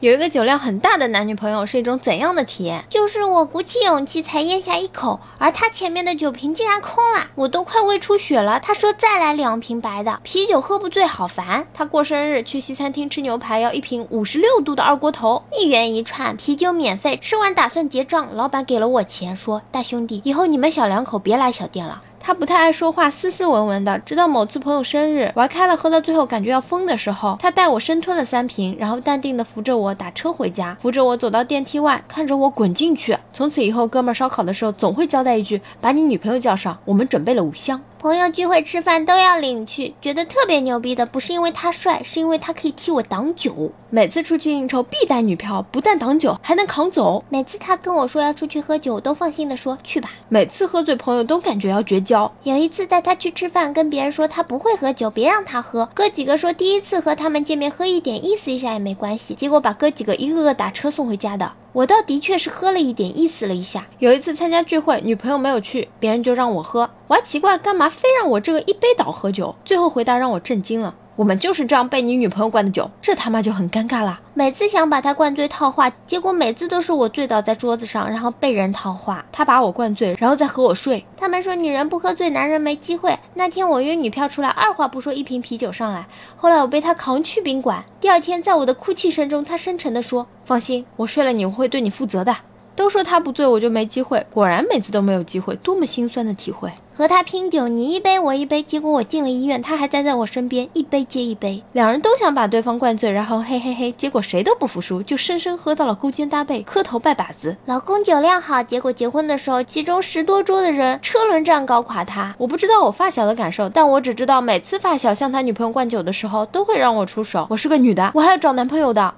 有一个酒量很大的男女朋友是一种怎样的体验？就是我鼓起勇气才咽下一口，而他前面的酒瓶竟然空了，我都快胃出血了。他说再来两瓶白的，啤酒喝不醉，好烦。他过生日去西餐厅吃牛排，要一瓶五十六度的二锅头，一元一串，啤酒免费。吃完打算结账，老板给了我钱，说大兄弟，以后你们小两口别来小店了。他不太爱说话，斯斯文文的。直到某次朋友生日玩开了，喝到最后感觉要疯的时候，他带我生吞了三瓶，然后淡定的扶着我打车回家，扶着我走到电梯外，看着我滚进去。从此以后，哥们烧烤的时候总会交代一句：“把你女朋友叫上，我们准备了五箱。”朋友聚会吃饭都要领去，觉得特别牛逼的，不是因为他帅，是因为他可以替我挡酒。每次出去应酬必带女票，不但挡酒，还能扛走。每次他跟我说要出去喝酒，我都放心的说去吧。每次喝醉，朋友都感觉要绝交。有一次带他去吃饭，跟别人说他不会喝酒，别让他喝。哥几个说第一次和他们见面，喝一点意思一下也没关系。结果把哥几个一个个打车送回家的。我倒的确是喝了一点，意思了一下。有一次参加聚会，女朋友没有去，别人就让我喝，我还奇怪干嘛非让我这个一杯倒喝酒。最后回答让我震惊了。我们就是这样被你女朋友灌的酒，这他妈就很尴尬啦。每次想把他灌醉套话，结果每次都是我醉倒在桌子上，然后被人套话。他把我灌醉，然后再和我睡。他们说女人不喝醉，男人没机会。那天我约女票出来，二话不说一瓶啤酒上来。后来我被他扛去宾馆。第二天在我的哭泣声中，他深沉地说：“放心，我睡了你，我会对你负责的。”都说他不醉，我就没机会。果然每次都没有机会，多么心酸的体会。和他拼酒，你一杯我一杯，结果我进了医院，他还待在我身边，一杯接一杯。两人都想把对方灌醉，然后嘿嘿嘿，结果谁都不服输，就生生喝到了勾肩搭背，磕头拜把子。老公酒量好，结果结婚的时候，其中十多桌的人车轮战搞垮他。我不知道我发小的感受，但我只知道每次发小向他女朋友灌酒的时候，都会让我出手。我是个女的，我还要找男朋友的。